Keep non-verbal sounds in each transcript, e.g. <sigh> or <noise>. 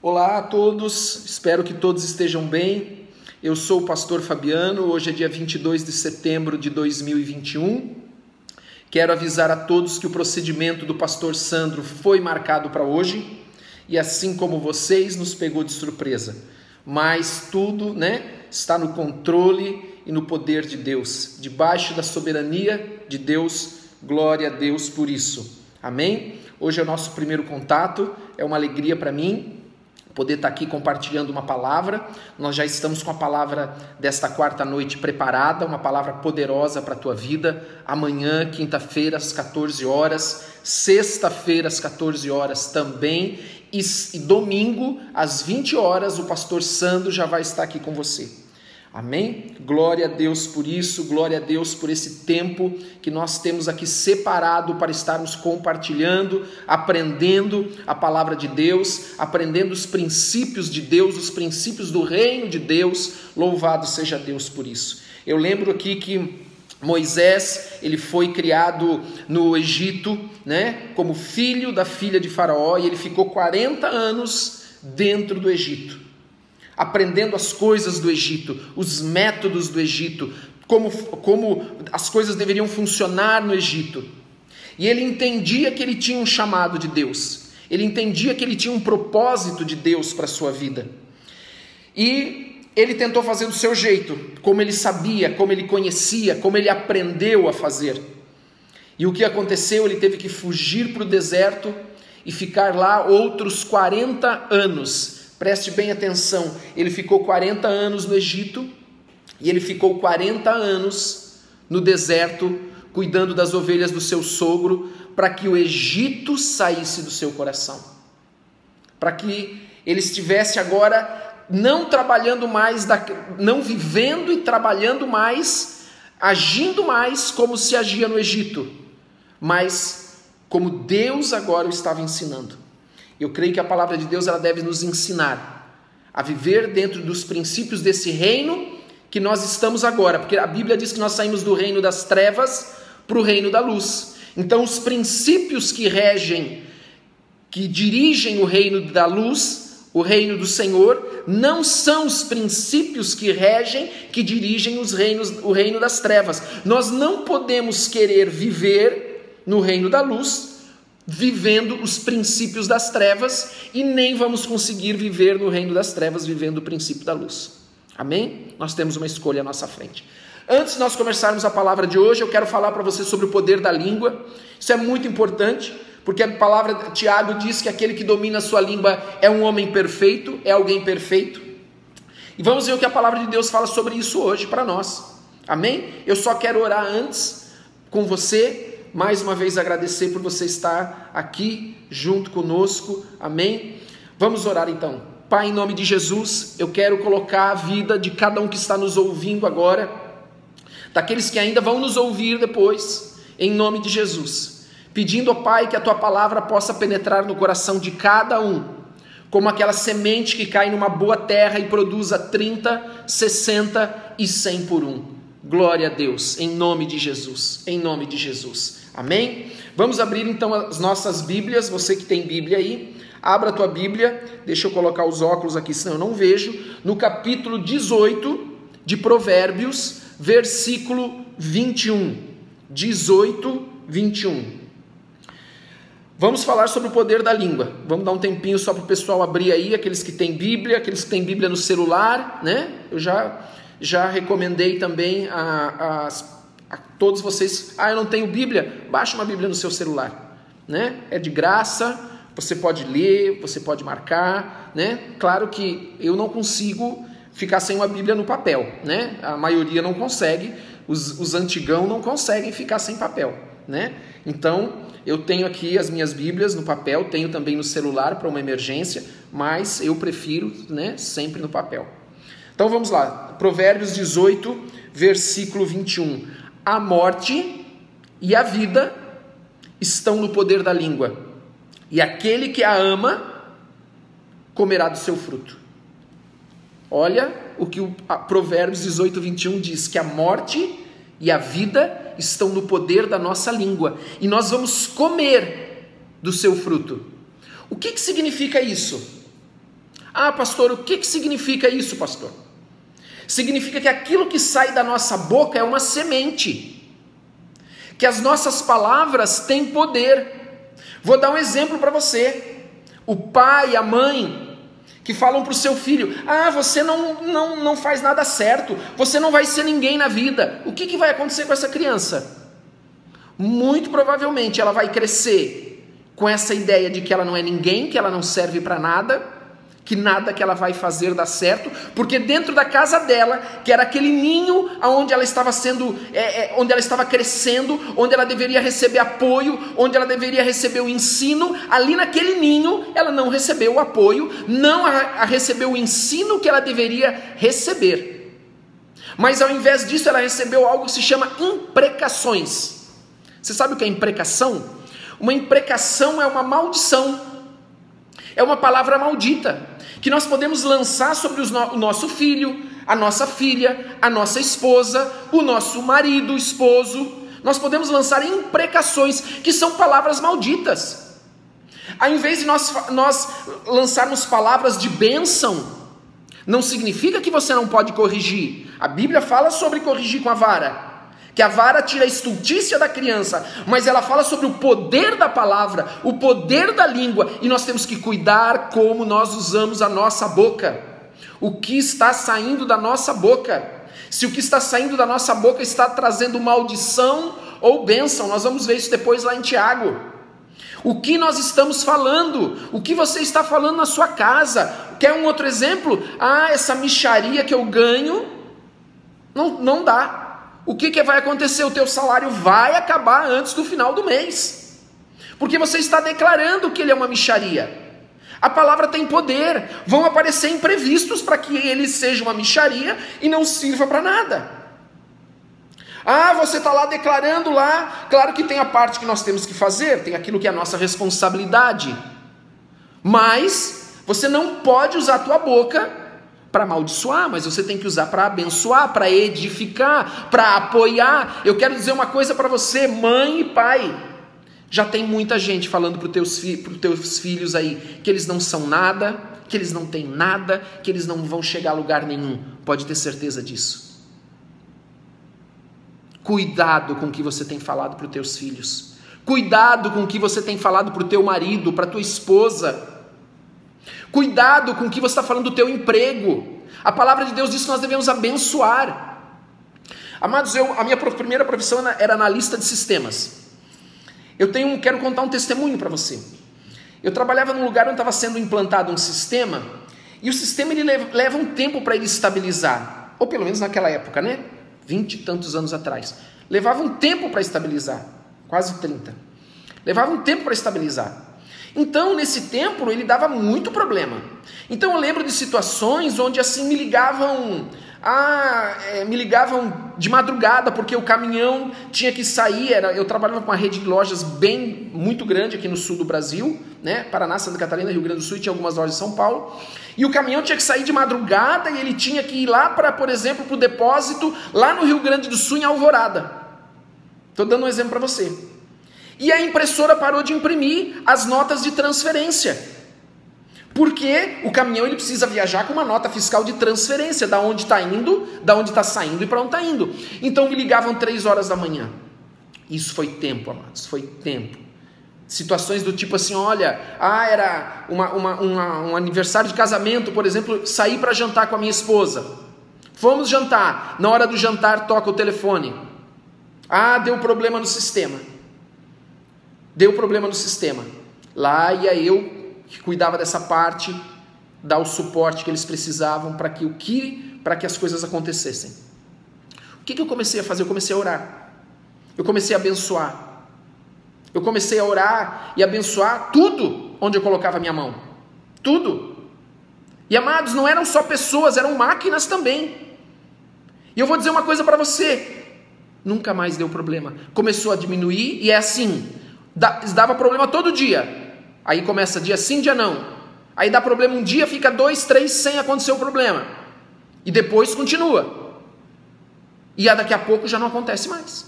Olá a todos, espero que todos estejam bem. Eu sou o pastor Fabiano, hoje é dia 22 de setembro de 2021. Quero avisar a todos que o procedimento do pastor Sandro foi marcado para hoje e assim como vocês nos pegou de surpresa. Mas tudo, né, está no controle e no poder de Deus, debaixo da soberania de Deus. Glória a Deus por isso. Amém? Hoje é o nosso primeiro contato, é uma alegria para mim poder estar aqui compartilhando uma palavra. Nós já estamos com a palavra desta quarta noite preparada, uma palavra poderosa para a tua vida. Amanhã, quinta-feira, às 14 horas, sexta-feira, às 14 horas também, e, e domingo, às 20 horas, o pastor Sandro já vai estar aqui com você. Amém? Glória a Deus por isso, glória a Deus por esse tempo que nós temos aqui separado para estarmos compartilhando, aprendendo a palavra de Deus, aprendendo os princípios de Deus, os princípios do reino de Deus. Louvado seja Deus por isso. Eu lembro aqui que Moisés, ele foi criado no Egito, né, como filho da filha de Faraó, e ele ficou 40 anos dentro do Egito aprendendo as coisas do Egito, os métodos do Egito, como, como as coisas deveriam funcionar no Egito. E ele entendia que ele tinha um chamado de Deus, ele entendia que ele tinha um propósito de Deus para a sua vida. E ele tentou fazer do seu jeito, como ele sabia, como ele conhecia, como ele aprendeu a fazer. E o que aconteceu? Ele teve que fugir para o deserto e ficar lá outros 40 anos Preste bem atenção, ele ficou 40 anos no Egito e ele ficou 40 anos no deserto cuidando das ovelhas do seu sogro, para que o Egito saísse do seu coração. Para que ele estivesse agora não trabalhando mais, não vivendo e trabalhando mais, agindo mais como se agia no Egito, mas como Deus agora o estava ensinando. Eu creio que a palavra de Deus ela deve nos ensinar a viver dentro dos princípios desse reino que nós estamos agora, porque a Bíblia diz que nós saímos do reino das trevas para o reino da luz. Então, os princípios que regem, que dirigem o reino da luz, o reino do Senhor, não são os princípios que regem, que dirigem os reinos, o reino das trevas. Nós não podemos querer viver no reino da luz vivendo os princípios das trevas e nem vamos conseguir viver no reino das trevas vivendo o princípio da luz. Amém? Nós temos uma escolha à nossa frente. Antes de nós começarmos a palavra de hoje, eu quero falar para você sobre o poder da língua. Isso é muito importante, porque a palavra Tiago diz que aquele que domina a sua língua é um homem perfeito, é alguém perfeito. E vamos ver o que a palavra de Deus fala sobre isso hoje para nós. Amém? Eu só quero orar antes com você mais uma vez agradecer por você estar aqui junto conosco. Amém? Vamos orar então. Pai, em nome de Jesus, eu quero colocar a vida de cada um que está nos ouvindo agora, daqueles que ainda vão nos ouvir depois, em nome de Jesus. Pedindo, ó Pai, que a tua palavra possa penetrar no coração de cada um, como aquela semente que cai numa boa terra e produza 30, 60 e 100 por um. Glória a Deus, em nome de Jesus, em nome de Jesus. Amém? Vamos abrir então as nossas Bíblias, você que tem Bíblia aí, abra a tua Bíblia, deixa eu colocar os óculos aqui, senão eu não vejo, no capítulo 18 de Provérbios, versículo 21. 18, 21. Vamos falar sobre o poder da língua. Vamos dar um tempinho só para o pessoal abrir aí, aqueles que têm Bíblia, aqueles que têm Bíblia no celular, né? Eu já já recomendei também a, a, a, todos vocês. Ah, eu não tenho Bíblia. Baixe uma Bíblia no seu celular, né? É de graça. Você pode ler, você pode marcar, né? Claro que eu não consigo ficar sem uma Bíblia no papel, né? A maioria não consegue. Os, os antigão não conseguem ficar sem papel, né? Então eu tenho aqui as minhas Bíblias no papel, tenho também no celular para uma emergência, mas eu prefiro, né? Sempre no papel. Então vamos lá, Provérbios 18, versículo 21. A morte e a vida estão no poder da língua, e aquele que a ama comerá do seu fruto. Olha o que o Provérbios 18, 21 diz: que a morte e a vida estão no poder da nossa língua, e nós vamos comer do seu fruto. O que, que significa isso? Ah, pastor, o que, que significa isso, pastor? Significa que aquilo que sai da nossa boca é uma semente, que as nossas palavras têm poder. Vou dar um exemplo para você. O pai, a mãe, que falam para o seu filho: Ah, você não, não, não faz nada certo, você não vai ser ninguém na vida. O que, que vai acontecer com essa criança? Muito provavelmente ela vai crescer com essa ideia de que ela não é ninguém, que ela não serve para nada, que nada que ela vai fazer dá certo, porque dentro da casa dela, que era aquele ninho onde ela estava sendo, é, é, onde ela estava crescendo, onde ela deveria receber apoio, onde ela deveria receber o ensino, ali naquele ninho ela não recebeu o apoio, não a, a recebeu o ensino que ela deveria receber. Mas ao invés disso, ela recebeu algo que se chama imprecações. Você sabe o que é imprecação? Uma imprecação é uma maldição, é uma palavra maldita que nós podemos lançar sobre o nosso filho, a nossa filha, a nossa esposa, o nosso marido, esposo. Nós podemos lançar imprecações, que são palavras malditas. Ao invés de nós, nós lançarmos palavras de bênção, não significa que você não pode corrigir. A Bíblia fala sobre corrigir com a vara que a vara tira a estultícia da criança, mas ela fala sobre o poder da palavra, o poder da língua, e nós temos que cuidar como nós usamos a nossa boca. O que está saindo da nossa boca? Se o que está saindo da nossa boca está trazendo maldição ou bênção, nós vamos ver isso depois lá em Tiago. O que nós estamos falando? O que você está falando na sua casa? Quer um outro exemplo? Ah, essa micharia que eu ganho não, não dá o que, que vai acontecer? O teu salário vai acabar antes do final do mês. Porque você está declarando que ele é uma micharia. A palavra tem poder. Vão aparecer imprevistos para que ele seja uma micharia e não sirva para nada. Ah, você está lá declarando lá. Claro que tem a parte que nós temos que fazer, tem aquilo que é a nossa responsabilidade. Mas você não pode usar a tua boca para amaldiçoar, mas você tem que usar para abençoar, para edificar, para apoiar. Eu quero dizer uma coisa para você, mãe e pai. Já tem muita gente falando para os teus, fi teus filhos aí que eles não são nada, que eles não têm nada, que eles não vão chegar a lugar nenhum. Pode ter certeza disso. Cuidado com o que você tem falado para os teus filhos. Cuidado com o que você tem falado para o teu marido, para tua esposa. Cuidado com o que você está falando do teu emprego. A palavra de Deus diz que nós devemos abençoar. Amados, eu, a minha primeira profissão era analista de sistemas. Eu tenho, quero contar um testemunho para você. Eu trabalhava num lugar onde estava sendo implantado um sistema e o sistema ele leva, leva um tempo para ele estabilizar, ou pelo menos naquela época, né? Vinte e tantos anos atrás. Levava um tempo para estabilizar, quase 30. Levava um tempo para estabilizar. Então, nesse templo, ele dava muito problema. Então, eu lembro de situações onde assim me ligavam, ah, é, me ligavam de madrugada porque o caminhão tinha que sair. Era, eu trabalhava com uma rede de lojas bem muito grande aqui no sul do Brasil, né? Paraná, Santa Catarina, Rio Grande do Sul, e tinha algumas lojas em São Paulo. E o caminhão tinha que sair de madrugada e ele tinha que ir lá para, por exemplo, para o depósito lá no Rio Grande do Sul em Alvorada. Estou dando um exemplo para você. E a impressora parou de imprimir as notas de transferência. Porque o caminhão ele precisa viajar com uma nota fiscal de transferência, da onde está indo, da onde está saindo e para onde está indo. Então me ligavam três horas da manhã. Isso foi tempo, amados, foi tempo. Situações do tipo assim, olha, ah, era uma, uma, uma, um aniversário de casamento, por exemplo, saí para jantar com a minha esposa. Fomos jantar. Na hora do jantar toca o telefone. Ah, deu problema no sistema. Deu problema no sistema. Lá ia eu, que cuidava dessa parte, dar o suporte que eles precisavam para que o que para que as coisas acontecessem. O que, que eu comecei a fazer? Eu comecei a orar. Eu comecei a abençoar. Eu comecei a orar e abençoar tudo onde eu colocava a minha mão. Tudo. E amados, não eram só pessoas, eram máquinas também. E eu vou dizer uma coisa para você: nunca mais deu problema. Começou a diminuir e é assim dava problema todo dia. Aí começa dia sim, dia não. Aí dá problema um dia, fica dois, três sem acontecer o problema. E depois continua. E daqui a pouco já não acontece mais.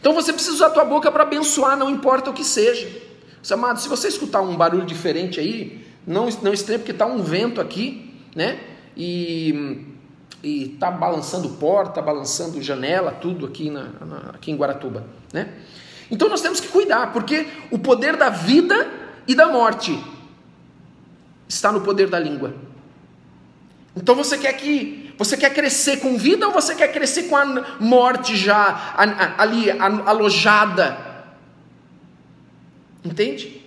Então você precisa usar a tua boca para abençoar, não importa o que seja. Amado, se você escutar um barulho diferente aí, Não, não estranhe porque está um vento aqui, né? E e está balançando porta, balançando janela, tudo aqui, na, na, aqui em Guaratuba, né? Então nós temos que cuidar, porque o poder da vida e da morte está no poder da língua. Então você quer que você quer crescer com vida ou você quer crescer com a morte já ali alojada? Entende?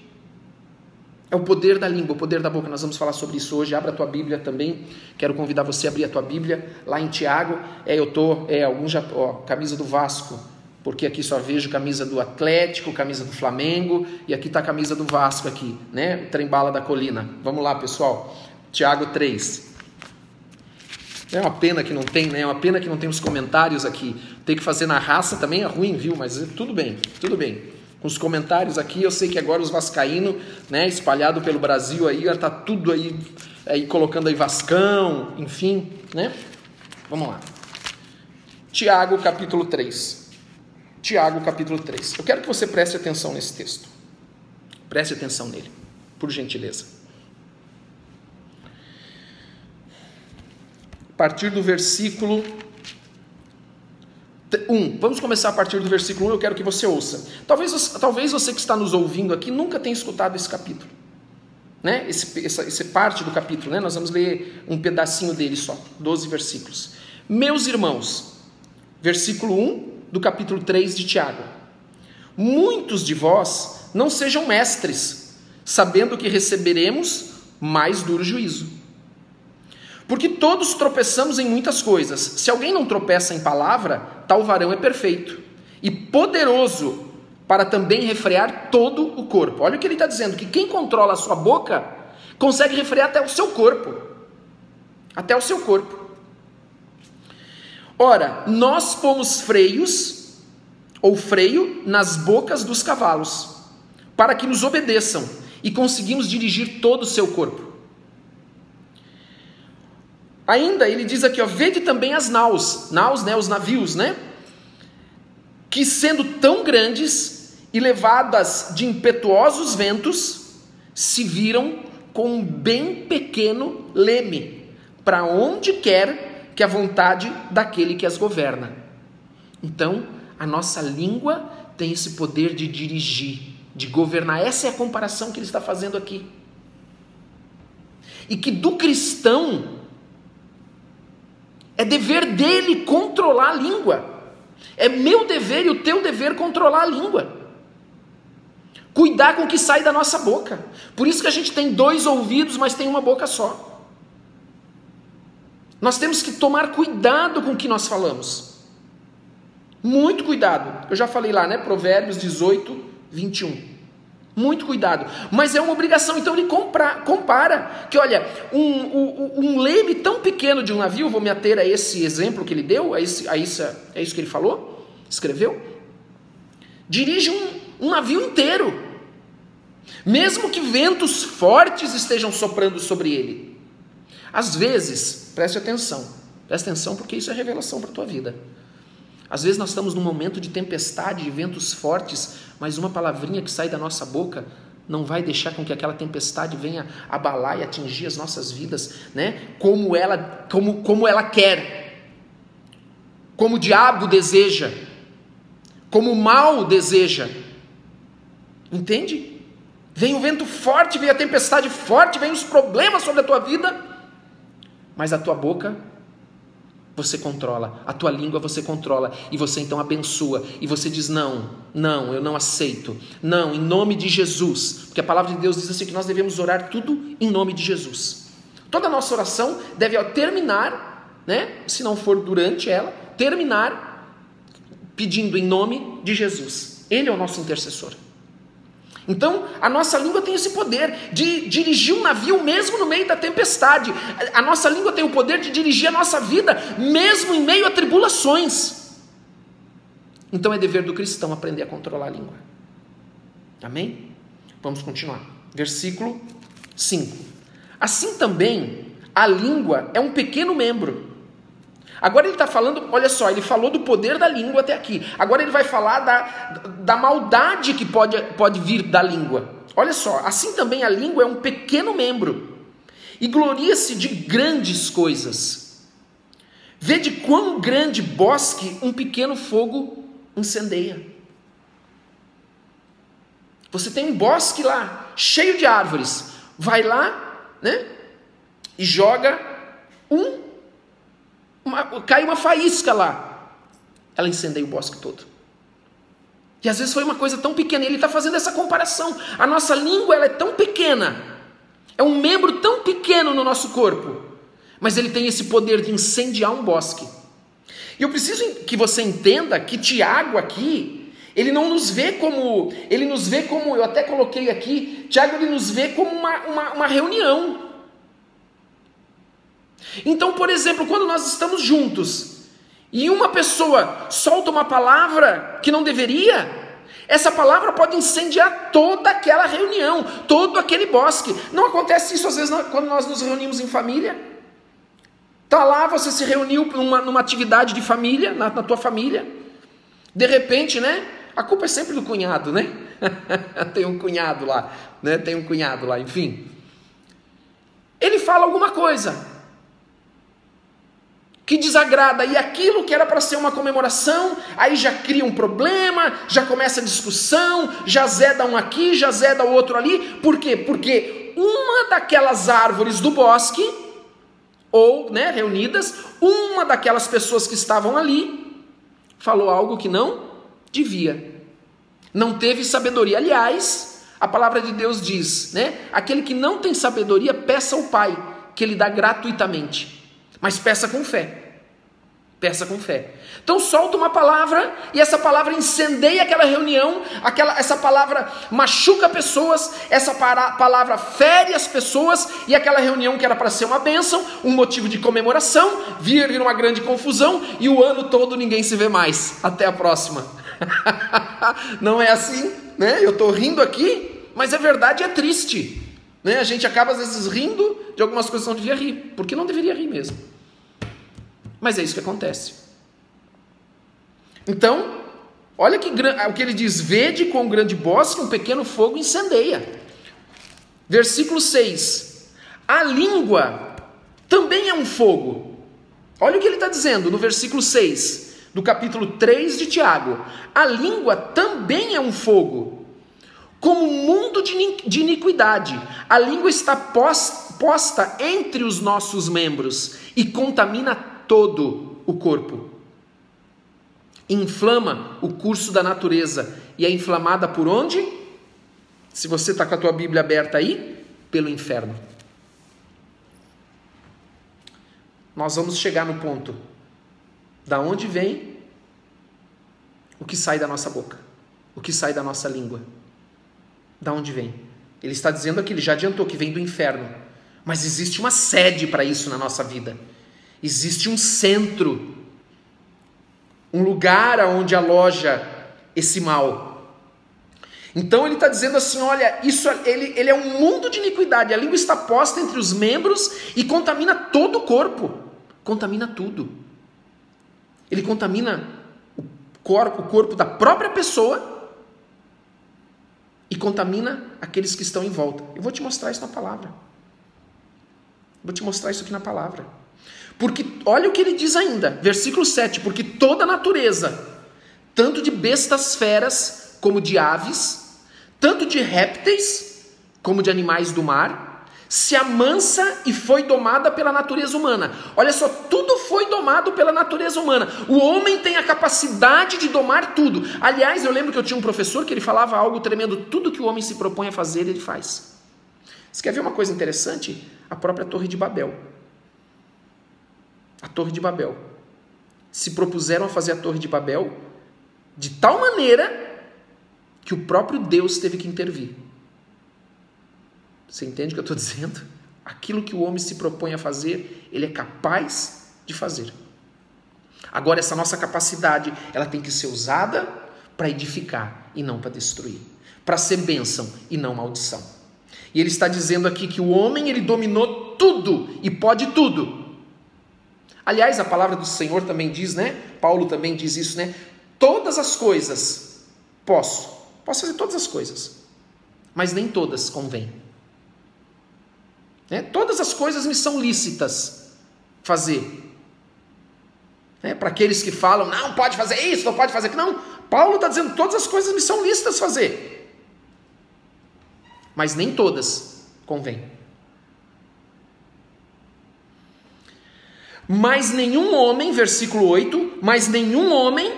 É o poder da língua, o poder da boca. Nós vamos falar sobre isso hoje. Abra a tua Bíblia também. Quero convidar você a abrir a tua Bíblia lá em Tiago. É, eu tô, é, alguns já, ó, camisa do Vasco, porque aqui só vejo camisa do Atlético, camisa do Flamengo e aqui está a camisa do Vasco aqui, né? O trem-bala da colina. Vamos lá, pessoal. Tiago 3. É uma pena que não tem, né? É uma pena que não tem os comentários aqui. Tem que fazer na raça também é ruim, viu? Mas tudo bem, tudo bem com os comentários aqui. Eu sei que agora os vascaínos, né, espalhado pelo Brasil aí, tá tudo aí, aí colocando aí Vascão, enfim, né? Vamos lá. Tiago capítulo 3. Tiago capítulo 3. Eu quero que você preste atenção nesse texto. Preste atenção nele, por gentileza. A partir do versículo 1. Vamos começar a partir do versículo 1, eu quero que você ouça. Talvez, talvez você que está nos ouvindo aqui nunca tenha escutado esse capítulo. Né? Esse, essa, parte do capítulo, né? nós vamos ler um pedacinho dele só, 12 versículos. Meus irmãos, versículo 1 do capítulo 3 de Tiago. Muitos de vós não sejam mestres, sabendo que receberemos mais duro juízo. Porque todos tropeçamos em muitas coisas. Se alguém não tropeça em palavra, tal varão é perfeito e poderoso para também refrear todo o corpo. Olha o que ele está dizendo: que quem controla a sua boca consegue refrear até o seu corpo. Até o seu corpo. Ora, nós pomos freios ou freio nas bocas dos cavalos, para que nos obedeçam e conseguimos dirigir todo o seu corpo. Ainda ele diz aqui, ó, vede também as naus, naus, né, os navios, né? Que sendo tão grandes e levadas de impetuosos ventos, se viram com um bem pequeno leme, para onde quer que a vontade daquele que as governa. Então, a nossa língua tem esse poder de dirigir, de governar. Essa é a comparação que ele está fazendo aqui. E que do cristão é dever dele controlar a língua. É meu dever e o teu dever controlar a língua. Cuidar com o que sai da nossa boca. Por isso que a gente tem dois ouvidos, mas tem uma boca só. Nós temos que tomar cuidado com o que nós falamos. Muito cuidado. Eu já falei lá, né? Provérbios 18, 21. Muito cuidado. Mas é uma obrigação. Então ele compra, compara que, olha, um, um, um, leme tão pequeno de um navio, vou me ater a esse exemplo que ele deu, a, esse, a isso, é isso que ele falou, escreveu, dirige um, um navio inteiro. Mesmo que ventos fortes estejam soprando sobre ele. Às vezes, preste atenção, preste atenção porque isso é revelação para a tua vida. Às vezes nós estamos num momento de tempestade, de ventos fortes, mas uma palavrinha que sai da nossa boca não vai deixar com que aquela tempestade venha abalar e atingir as nossas vidas, né? Como ela, como, como ela quer, como o diabo deseja, como o mal deseja. Entende? Vem o vento forte, vem a tempestade forte, vem os problemas sobre a tua vida, mas a tua boca você controla, a tua língua você controla, e você então abençoa, e você diz: Não, não, eu não aceito, não, em nome de Jesus, porque a palavra de Deus diz assim: que nós devemos orar tudo em nome de Jesus. Toda nossa oração deve terminar, né, se não for durante ela, terminar pedindo em nome de Jesus, Ele é o nosso intercessor. Então, a nossa língua tem esse poder de dirigir um navio mesmo no meio da tempestade. A nossa língua tem o poder de dirigir a nossa vida mesmo em meio a tribulações. Então, é dever do cristão aprender a controlar a língua. Amém? Vamos continuar. Versículo 5. Assim também, a língua é um pequeno membro. Agora ele está falando, olha só, ele falou do poder da língua até aqui. Agora ele vai falar da, da maldade que pode, pode vir da língua. Olha só, assim também a língua é um pequeno membro e gloria-se de grandes coisas. Vê de quão grande bosque um pequeno fogo incendeia. Você tem um bosque lá, cheio de árvores. Vai lá, né? E joga um. Uma, cai uma faísca lá. Ela incendeia o bosque todo. E às vezes foi uma coisa tão pequena. Ele está fazendo essa comparação. A nossa língua ela é tão pequena. É um membro tão pequeno no nosso corpo. Mas ele tem esse poder de incendiar um bosque. E eu preciso que você entenda que Tiago aqui, ele não nos vê como, ele nos vê como, eu até coloquei aqui, Tiago ele nos vê como uma, uma, uma reunião. Então, por exemplo, quando nós estamos juntos e uma pessoa solta uma palavra que não deveria, essa palavra pode incendiar toda aquela reunião, todo aquele bosque. Não acontece isso às vezes quando nós nos reunimos em família? Tá lá, você se reuniu numa, numa atividade de família, na, na tua família. De repente, né? A culpa é sempre do cunhado, né? <laughs> tem um cunhado lá, né? Tem um cunhado lá, enfim. Ele fala alguma coisa que desagrada e aquilo que era para ser uma comemoração, aí já cria um problema, já começa a discussão, já zeda um aqui, já zeda o outro ali. Por quê? Porque uma daquelas árvores do bosque ou, né, reunidas, uma daquelas pessoas que estavam ali falou algo que não devia. Não teve sabedoria. Aliás, a palavra de Deus diz, né? Aquele que não tem sabedoria, peça ao Pai, que ele dá gratuitamente. Mas peça com fé. Peça com fé. Então solta uma palavra e essa palavra incendeia aquela reunião, aquela, essa palavra machuca pessoas, essa para, palavra fere as pessoas e aquela reunião que era para ser uma bênção, um motivo de comemoração, vira uma grande confusão e o ano todo ninguém se vê mais. Até a próxima. <laughs> não é assim, né? Eu estou rindo aqui, mas a verdade é triste. Né? A gente acaba às vezes rindo de algumas coisas que não devia rir, porque não deveria rir mesmo. Mas é isso que acontece. Então, olha que o que ele diz: vede com grande bosque um pequeno fogo incendeia. Versículo 6: A língua também é um fogo. Olha o que ele está dizendo no versículo 6 do capítulo 3 de Tiago. A língua também é um fogo, como um mundo de iniquidade. A língua está posta entre os nossos membros e contamina todo o corpo. Inflama o curso da natureza e é inflamada por onde? Se você está com a tua Bíblia aberta aí, pelo inferno. Nós vamos chegar no ponto da onde vem o que sai da nossa boca, o que sai da nossa língua. Da onde vem? Ele está dizendo aqui, ele já adiantou que vem do inferno. Mas existe uma sede para isso na nossa vida. Existe um centro, um lugar aonde aloja esse mal. Então ele está dizendo assim: olha, isso ele, ele é um mundo de iniquidade. A língua está posta entre os membros e contamina todo o corpo, contamina tudo. Ele contamina o corpo, o corpo da própria pessoa e contamina aqueles que estão em volta. Eu vou te mostrar isso na palavra. Vou te mostrar isso aqui na palavra. Porque olha o que ele diz ainda, versículo 7, porque toda a natureza, tanto de bestas feras como de aves, tanto de répteis como de animais do mar, se amansa e foi domada pela natureza humana. Olha só, tudo foi domado pela natureza humana. O homem tem a capacidade de domar tudo. Aliás, eu lembro que eu tinha um professor que ele falava algo tremendo: tudo que o homem se propõe a fazer, ele faz. Você quer ver uma coisa interessante? A própria Torre de Babel. A Torre de Babel. Se propuseram a fazer a Torre de Babel de tal maneira que o próprio Deus teve que intervir. Você entende o que eu estou <laughs> dizendo? Aquilo que o homem se propõe a fazer, ele é capaz de fazer. Agora, essa nossa capacidade, ela tem que ser usada para edificar e não para destruir, para ser bênção e não maldição. E ele está dizendo aqui que o homem ele dominou tudo e pode tudo. Aliás, a palavra do Senhor também diz, né? Paulo também diz isso, né? Todas as coisas posso. Posso fazer todas as coisas. Mas nem todas convêm. Né? Todas as coisas me são lícitas fazer. Né? Para aqueles que falam, não pode fazer isso, não pode fazer aquilo. Não, Paulo está dizendo, todas as coisas me são lícitas fazer. Mas nem todas convêm. Mas nenhum homem, versículo 8, mas nenhum homem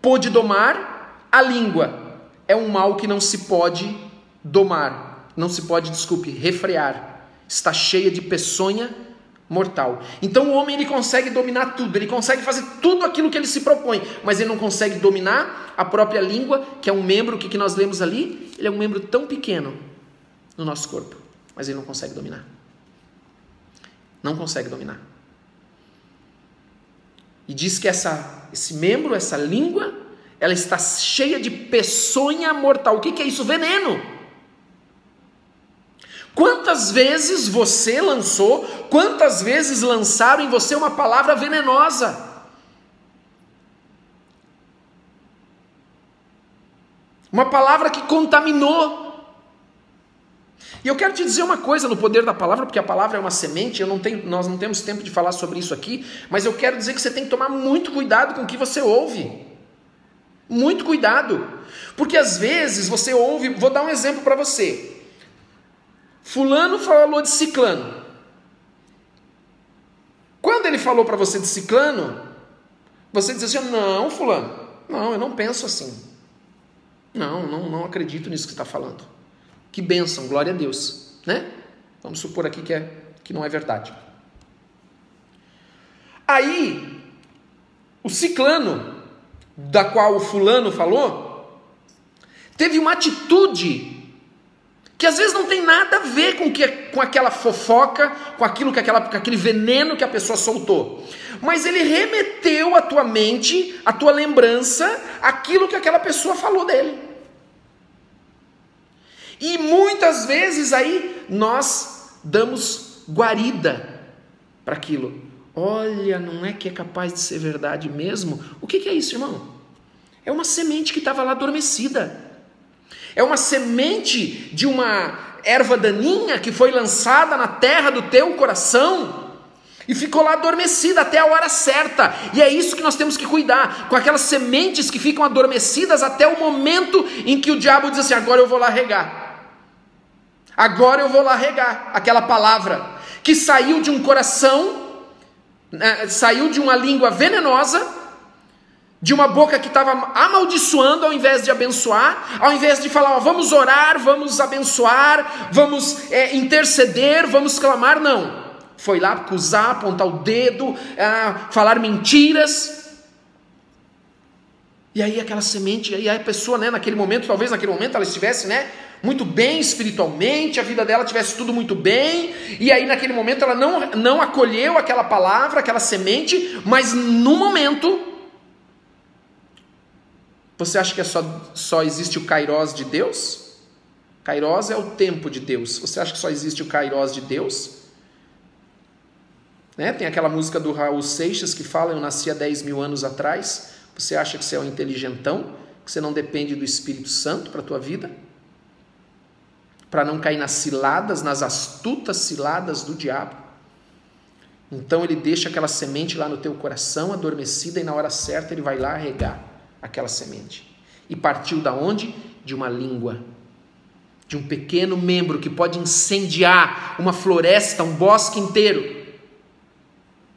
pôde domar a língua. É um mal que não se pode domar, não se pode, desculpe, refrear. Está cheia de peçonha mortal. Então o homem ele consegue dominar tudo, ele consegue fazer tudo aquilo que ele se propõe, mas ele não consegue dominar a própria língua, que é um membro que, que nós lemos ali, ele é um membro tão pequeno no nosso corpo, mas ele não consegue dominar. Não consegue dominar. E diz que essa, esse membro, essa língua, ela está cheia de peçonha mortal. O que, que é isso? Veneno. Quantas vezes você lançou, quantas vezes lançaram em você uma palavra venenosa? Uma palavra que contaminou. E eu quero te dizer uma coisa no poder da palavra, porque a palavra é uma semente, eu não tenho, nós não temos tempo de falar sobre isso aqui, mas eu quero dizer que você tem que tomar muito cuidado com o que você ouve. Muito cuidado. Porque às vezes você ouve, vou dar um exemplo para você. Fulano falou de ciclano. Quando ele falou para você de ciclano, você diz assim: Não, Fulano, não, eu não penso assim. Não, não, não acredito nisso que está falando. Que bênção, glória a Deus, né? Vamos supor aqui que, é, que não é verdade. Aí, o ciclano, da qual o fulano falou, teve uma atitude que às vezes não tem nada a ver com, que, com aquela fofoca, com aquilo que aquela, com aquele veneno que a pessoa soltou. Mas ele remeteu à tua mente, à tua lembrança, aquilo que aquela pessoa falou dele. E muitas vezes aí nós damos guarida para aquilo. Olha, não é que é capaz de ser verdade mesmo? O que, que é isso, irmão? É uma semente que estava lá adormecida. É uma semente de uma erva daninha que foi lançada na terra do teu coração e ficou lá adormecida até a hora certa. E é isso que nós temos que cuidar, com aquelas sementes que ficam adormecidas até o momento em que o diabo diz assim: agora eu vou lá regar. Agora eu vou lá regar aquela palavra que saiu de um coração, né, saiu de uma língua venenosa, de uma boca que estava amaldiçoando ao invés de abençoar, ao invés de falar, ó, vamos orar, vamos abençoar, vamos é, interceder, vamos clamar, não. Foi lá acusar, apontar o dedo, é, falar mentiras. E aí aquela semente, e aí a pessoa, né, naquele momento, talvez naquele momento ela estivesse, né, muito bem espiritualmente, a vida dela tivesse tudo muito bem, e aí naquele momento ela não, não acolheu aquela palavra, aquela semente, mas no momento. Você acha que é só, só existe o Kairos de Deus? Kairos é o tempo de Deus. Você acha que só existe o Kairos de Deus? Né? Tem aquela música do Raul Seixas que fala: Eu nasci há 10 mil anos atrás. Você acha que você é um inteligentão? Que você não depende do Espírito Santo para a tua vida? Para não cair nas ciladas, nas astutas ciladas do diabo. Então ele deixa aquela semente lá no teu coração adormecida e na hora certa ele vai lá regar aquela semente. E partiu da onde? De uma língua. De um pequeno membro que pode incendiar uma floresta, um bosque inteiro.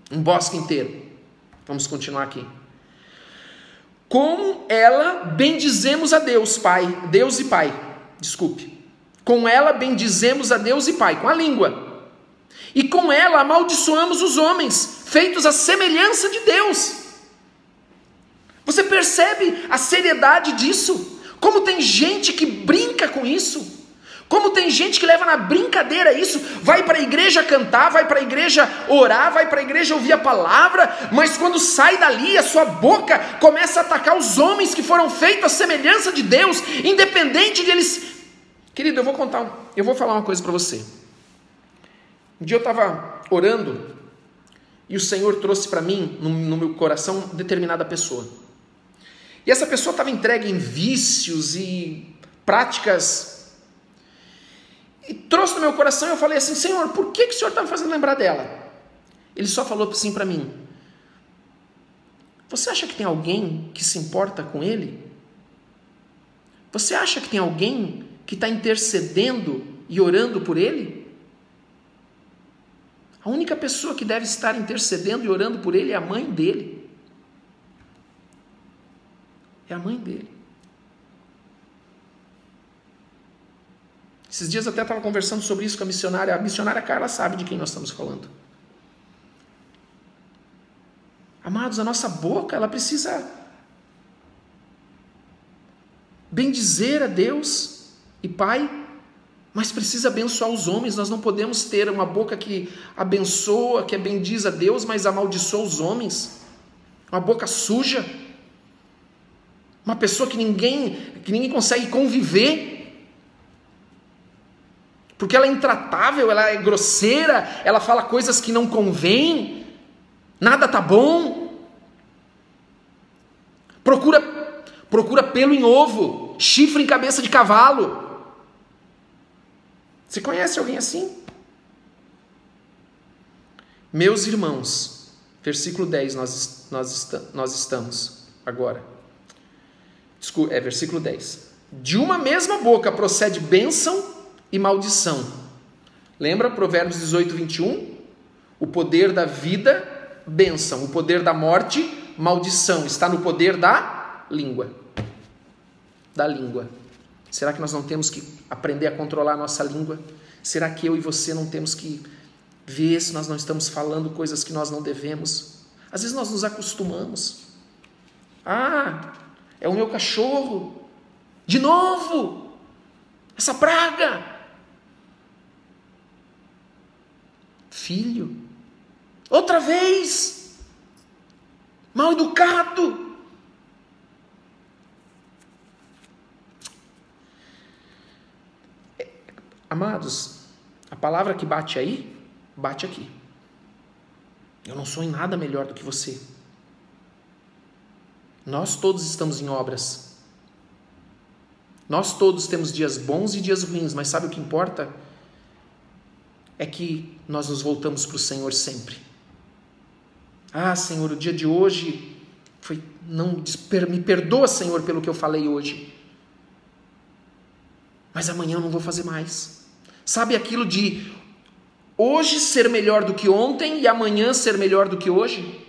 Um bosque inteiro. Vamos continuar aqui. Com ela bendizemos a Deus, Pai, Deus e Pai. Desculpe. Com ela bendizemos a Deus e Pai, com a língua. E com ela amaldiçoamos os homens, feitos à semelhança de Deus. Você percebe a seriedade disso? Como tem gente que brinca com isso? Como tem gente que leva na brincadeira isso, vai para a igreja cantar, vai para a igreja orar, vai para a igreja ouvir a palavra, mas quando sai dali, a sua boca começa a atacar os homens que foram feitos à semelhança de Deus, independente de eles Querido, eu vou contar, eu vou falar uma coisa para você. Um dia eu estava orando e o Senhor trouxe para mim, no, no meu coração, determinada pessoa. E essa pessoa estava entregue em vícios e práticas. E trouxe no meu coração e eu falei assim: Senhor, por que, que o Senhor está me fazendo lembrar dela? Ele só falou assim para mim: Você acha que tem alguém que se importa com ele? Você acha que tem alguém que está intercedendo e orando por ele? A única pessoa que deve estar intercedendo e orando por ele é a mãe dele. É a mãe dele. Esses dias até estava conversando sobre isso com a missionária. A missionária Carla sabe de quem nós estamos falando. Amados, a nossa boca, ela precisa bendizer a Deus e Pai, mas precisa abençoar os homens. Nós não podemos ter uma boca que abençoa, que bendiz a Deus, mas amaldiçoa os homens. Uma boca suja. Uma pessoa que ninguém, que ninguém consegue conviver. Porque ela é intratável, ela é grosseira, ela fala coisas que não convêm nada tá bom. Procura procura pelo em ovo, chifre em cabeça de cavalo. Você conhece alguém assim? Meus irmãos, versículo 10, nós, nós, nós estamos agora. Desculpa, é versículo 10. De uma mesma boca procede bênção e maldição. Lembra Provérbios 18, 21? O poder da vida bênção. O poder da morte, maldição. Está no poder da língua. Da língua. Será que nós não temos que aprender a controlar a nossa língua? Será que eu e você não temos que ver se nós não estamos falando coisas que nós não devemos? Às vezes nós nos acostumamos. Ah, é o meu cachorro. De novo! Essa praga! Filho, Outra vez. Mal educado. Amados, a palavra que bate aí, bate aqui. Eu não sou em nada melhor do que você. Nós todos estamos em obras. Nós todos temos dias bons e dias ruins, mas sabe o que importa? É que nós nos voltamos para o Senhor sempre. Ah, Senhor, o dia de hoje foi não me perdoa, Senhor, pelo que eu falei hoje. Mas amanhã eu não vou fazer mais. Sabe aquilo de hoje ser melhor do que ontem e amanhã ser melhor do que hoje?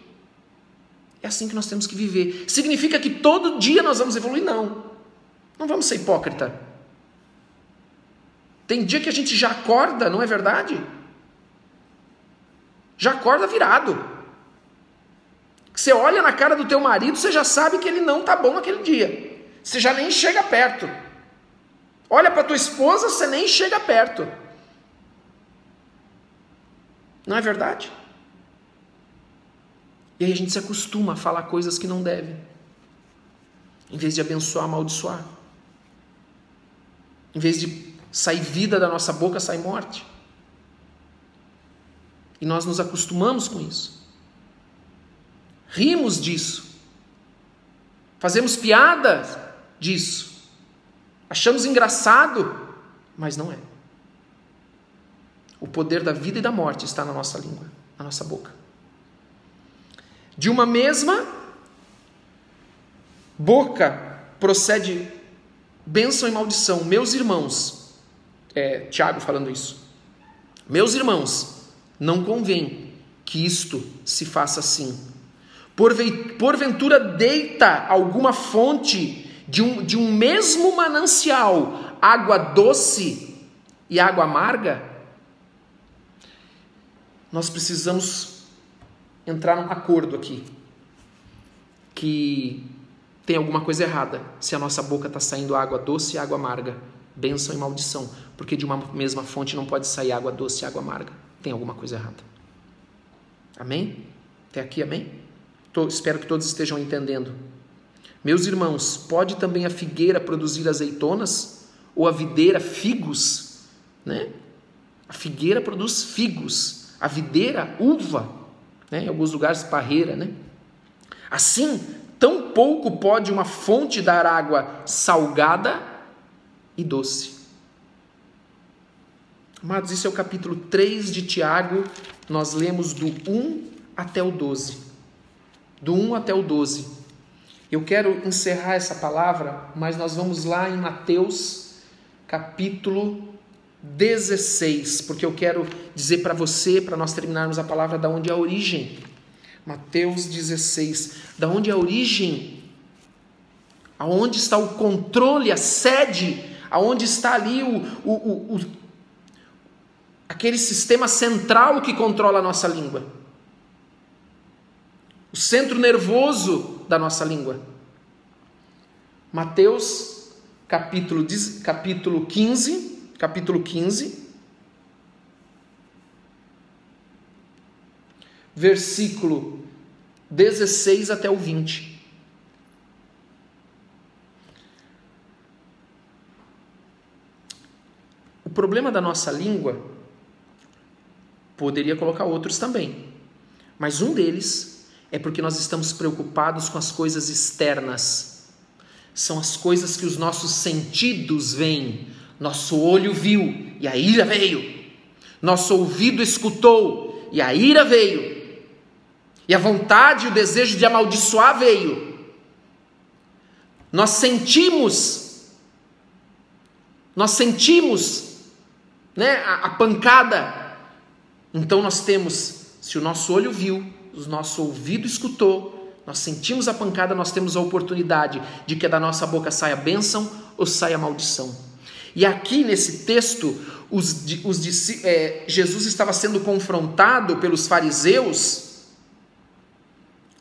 É assim que nós temos que viver. Significa que todo dia nós vamos evoluir? Não. Não vamos ser hipócrita. Tem dia que a gente já acorda, não é verdade? Já acorda virado. Você olha na cara do teu marido, você já sabe que ele não está bom naquele dia. Você já nem chega perto. Olha para tua esposa, você nem chega perto. Não é verdade? E aí a gente se acostuma a falar coisas que não deve. Em vez de abençoar, amaldiçoar. Em vez de sair vida da nossa boca, sai morte. E nós nos acostumamos com isso. Rimos disso. Fazemos piada disso. Achamos engraçado, mas não é. O poder da vida e da morte está na nossa língua, na nossa boca. De uma mesma boca procede bênção e maldição. Meus irmãos, é, Tiago falando isso. Meus irmãos, não convém que isto se faça assim porventura deita alguma fonte de um, de um mesmo manancial água doce e água amarga? Nós precisamos entrar num acordo aqui que tem alguma coisa errada se a nossa boca está saindo água doce e água amarga, bênção e maldição, porque de uma mesma fonte não pode sair água doce e água amarga. Tem alguma coisa errada. Amém? Até aqui, amém? espero que todos estejam entendendo. Meus irmãos, pode também a figueira produzir azeitonas? Ou a videira figos? Né? A figueira produz figos, a videira uva. né? em alguns lugares parreira, né? Assim, tão pouco pode uma fonte dar água salgada e doce. Amados, isso é o capítulo 3 de Tiago, nós lemos do 1 até o 12. Do 1 até o 12. Eu quero encerrar essa palavra, mas nós vamos lá em Mateus, capítulo 16, porque eu quero dizer para você, para nós terminarmos a palavra, da onde é a origem. Mateus 16, da onde é a origem? Aonde está o controle, a sede, aonde está ali o, o, o, o aquele sistema central que controla a nossa língua, o centro nervoso da nossa língua. Mateus capítulo, capítulo 15, capítulo 15, versículo 16 até o 20. O problema da nossa língua, poderia colocar outros também, mas um deles é porque nós estamos preocupados com as coisas externas, são as coisas que os nossos sentidos veem, nosso olho viu e a ira veio. Nosso ouvido escutou e a ira veio. E a vontade e o desejo de amaldiçoar veio. Nós sentimos, nós sentimos, né, a, a pancada. Então nós temos, se o nosso olho viu, o nosso ouvido escutou, nós sentimos a pancada, nós temos a oportunidade de que da nossa boca saia bênção ou saia maldição. E aqui nesse texto, os, os, é, Jesus estava sendo confrontado pelos fariseus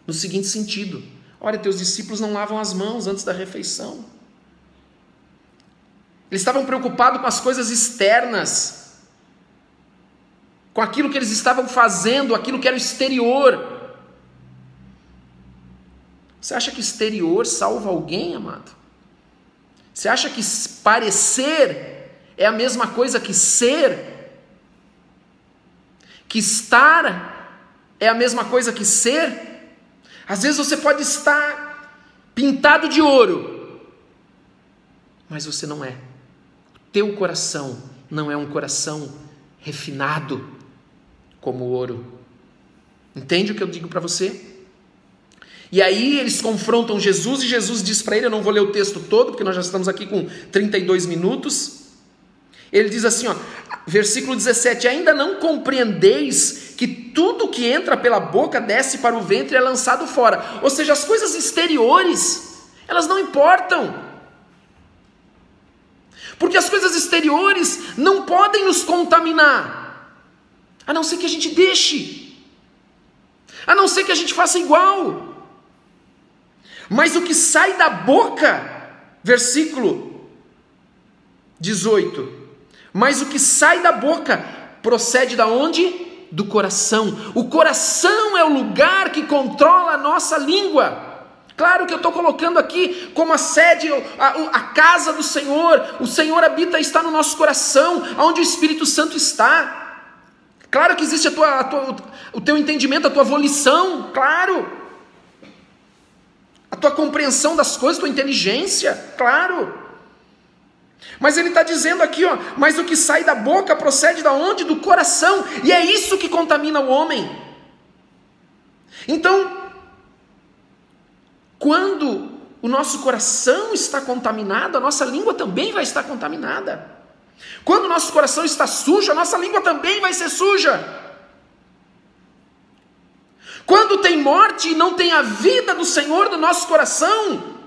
no seguinte sentido: Olha, teus discípulos não lavam as mãos antes da refeição. Eles estavam preocupados com as coisas externas, com aquilo que eles estavam fazendo, aquilo que era o exterior. Você acha que exterior salva alguém, amado? Você acha que parecer é a mesma coisa que ser? Que estar é a mesma coisa que ser? Às vezes você pode estar pintado de ouro, mas você não é. O teu coração não é um coração refinado como o ouro. Entende o que eu digo para você? E aí eles confrontam Jesus e Jesus diz para ele: Eu não vou ler o texto todo, porque nós já estamos aqui com 32 minutos. Ele diz assim, ó, versículo 17: Ainda não compreendeis que tudo que entra pela boca desce para o ventre e é lançado fora. Ou seja, as coisas exteriores, elas não importam. Porque as coisas exteriores não podem nos contaminar, a não ser que a gente deixe, a não ser que a gente faça igual. Mas o que sai da boca, versículo 18. Mas o que sai da boca procede da onde? Do coração. O coração é o lugar que controla a nossa língua. Claro que eu estou colocando aqui como a sede, a, a, casa do Senhor. O Senhor habita, está no nosso coração, onde o Espírito Santo está. Claro que existe a tua, a tua, o teu entendimento, a tua volição, claro a tua compreensão das coisas, tua inteligência, claro. Mas ele está dizendo aqui, ó, mas o que sai da boca procede da onde? Do coração, e é isso que contamina o homem. Então, quando o nosso coração está contaminado, a nossa língua também vai estar contaminada. Quando o nosso coração está sujo, a nossa língua também vai ser suja. Quando tem morte e não tem a vida do Senhor no nosso coração,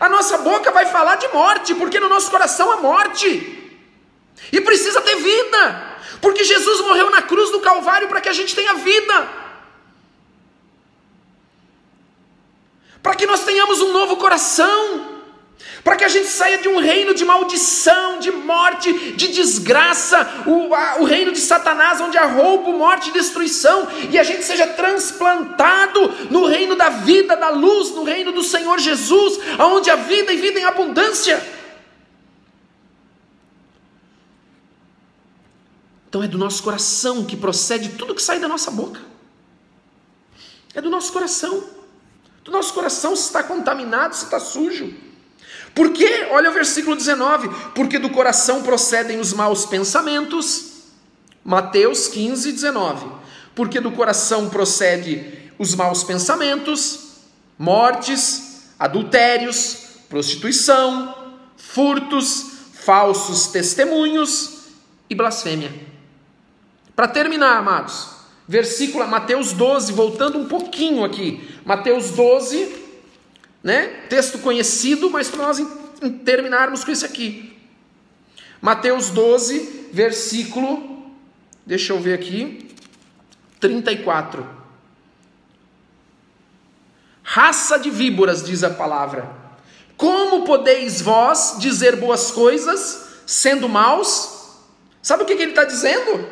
a nossa boca vai falar de morte, porque no nosso coração há morte. E precisa ter vida, porque Jesus morreu na cruz do Calvário para que a gente tenha vida. Para que nós tenhamos um novo coração para que a gente saia de um reino de maldição, de morte, de desgraça, o, a, o reino de Satanás, onde há roubo, morte e destruição, e a gente seja transplantado no reino da vida, da luz, no reino do Senhor Jesus, onde há vida e vida em abundância. Então é do nosso coração que procede tudo que sai da nossa boca. É do nosso coração. Do nosso coração se está contaminado, se está sujo. Por quê? Olha o versículo 19. Porque do coração procedem os maus pensamentos. Mateus 15, 19. Porque do coração procede os maus pensamentos, mortes, adultérios, prostituição, furtos, falsos testemunhos e blasfêmia. Para terminar, amados, versículo Mateus 12, voltando um pouquinho aqui. Mateus 12, né? Texto conhecido, mas para nós terminarmos com isso aqui. Mateus 12, versículo, deixa eu ver aqui, 34. Raça de víboras, diz a palavra. Como podeis vós dizer boas coisas sendo maus? Sabe o que, que ele está dizendo?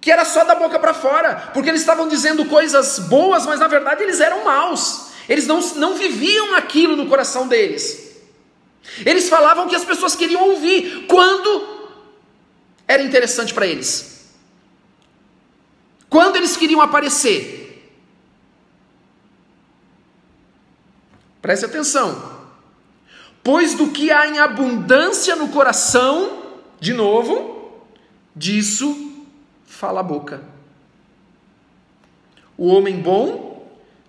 Que era só da boca para fora, porque eles estavam dizendo coisas boas, mas na verdade eles eram maus. Eles não, não viviam aquilo no coração deles. Eles falavam que as pessoas queriam ouvir quando era interessante para eles. Quando eles queriam aparecer. Preste atenção. Pois do que há em abundância no coração, de novo, disso fala a boca. O homem bom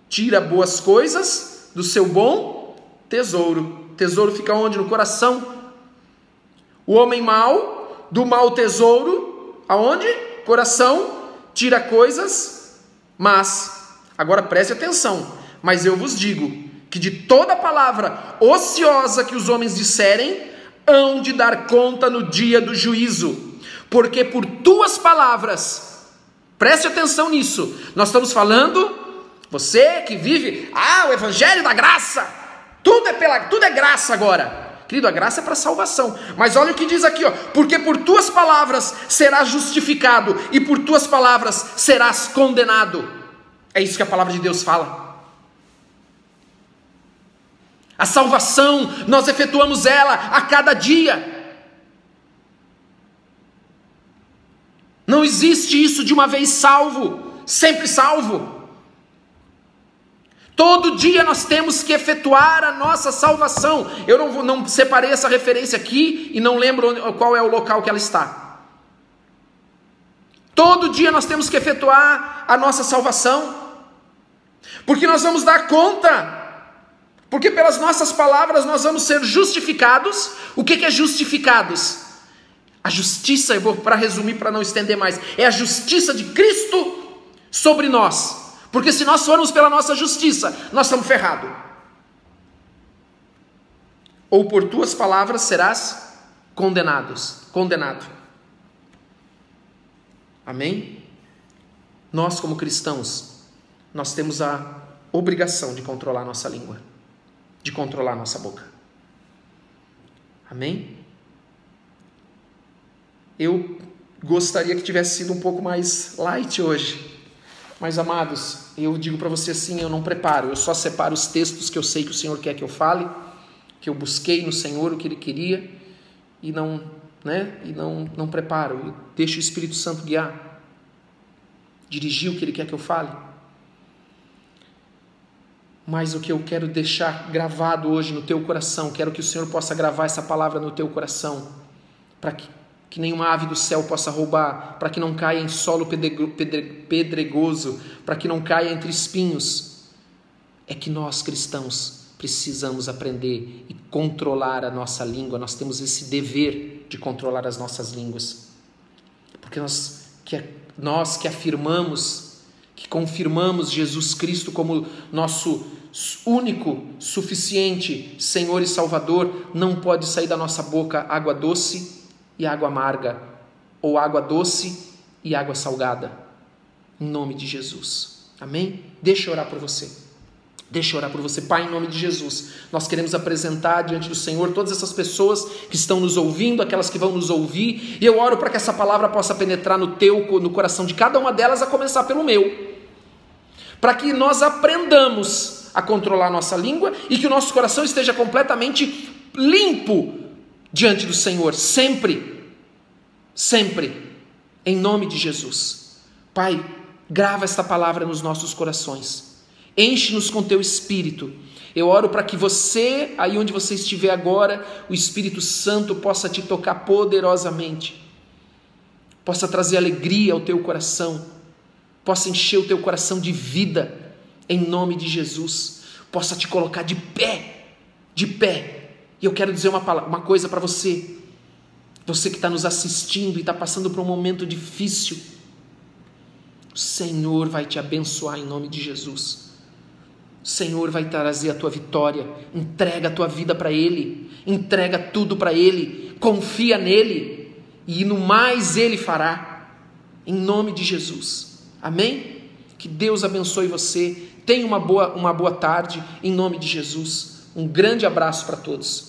tira boas coisas do seu bom tesouro. Tesouro fica onde? No coração. O homem mau, do mau tesouro, aonde? Coração, tira coisas mas Agora preste atenção. Mas eu vos digo que de toda palavra ociosa que os homens disserem, hão de dar conta no dia do juízo, porque por tuas palavras, preste atenção nisso, nós estamos falando, você que vive, ah, o evangelho da graça, tudo é pela, tudo é graça agora. Querido, a graça é para salvação. Mas olha o que diz aqui, ó, porque por tuas palavras serás justificado e por tuas palavras serás condenado. É isso que a palavra de Deus fala. A salvação, nós efetuamos ela a cada dia. Não existe isso de uma vez salvo, sempre salvo. Todo dia nós temos que efetuar a nossa salvação. Eu não, não separei essa referência aqui e não lembro qual é o local que ela está. Todo dia nós temos que efetuar a nossa salvação, porque nós vamos dar conta porque pelas nossas palavras nós vamos ser justificados. O que é justificados? A justiça, eu vou para resumir para não estender mais, é a justiça de Cristo sobre nós. Porque se nós formos pela nossa justiça, nós estamos ferrados. Ou por tuas palavras serás condenados, condenado. Amém? Nós como cristãos, nós temos a obrigação de controlar nossa língua de controlar nossa boca. Amém? Eu gostaria que tivesse sido um pouco mais light hoje. Mas amados, eu digo para você assim, eu não preparo, eu só separo os textos que eu sei que o Senhor quer que eu fale, que eu busquei no Senhor o que ele queria e não, né? E não não preparo, eu deixo o Espírito Santo guiar, dirigir o que ele quer que eu fale. Mas o que eu quero deixar gravado hoje no teu coração, quero que o Senhor possa gravar essa palavra no teu coração, para que, que nenhuma ave do céu possa roubar, para que não caia em solo pedregoso, para que não caia entre espinhos. É que nós cristãos precisamos aprender e controlar a nossa língua, nós temos esse dever de controlar as nossas línguas, porque nós que, nós que afirmamos, que confirmamos Jesus Cristo como nosso único, suficiente Senhor e Salvador, não pode sair da nossa boca água doce e água amarga, ou água doce e água salgada. Em nome de Jesus. Amém? Deixa eu orar por você. Deixa eu orar por você, Pai, em nome de Jesus. Nós queremos apresentar diante do Senhor todas essas pessoas que estão nos ouvindo, aquelas que vão nos ouvir, e eu oro para que essa palavra possa penetrar no teu, no coração de cada uma delas, a começar pelo meu. Para que nós aprendamos a controlar nossa língua e que o nosso coração esteja completamente limpo diante do Senhor, sempre, sempre, em nome de Jesus. Pai, Grava esta palavra nos nossos corações. Enche-nos com teu espírito. Eu oro para que você, aí onde você estiver agora, o Espírito Santo possa te tocar poderosamente, possa trazer alegria ao teu coração, possa encher o teu coração de vida, em nome de Jesus, possa te colocar de pé, de pé. E eu quero dizer uma, uma coisa para você, você que está nos assistindo e está passando por um momento difícil, o Senhor vai te abençoar em nome de Jesus. O Senhor vai trazer a tua vitória. Entrega a tua vida para Ele. Entrega tudo para Ele. Confia nele. E no mais Ele fará. Em nome de Jesus. Amém? Que Deus abençoe você. Tenha uma boa, uma boa tarde. Em nome de Jesus. Um grande abraço para todos.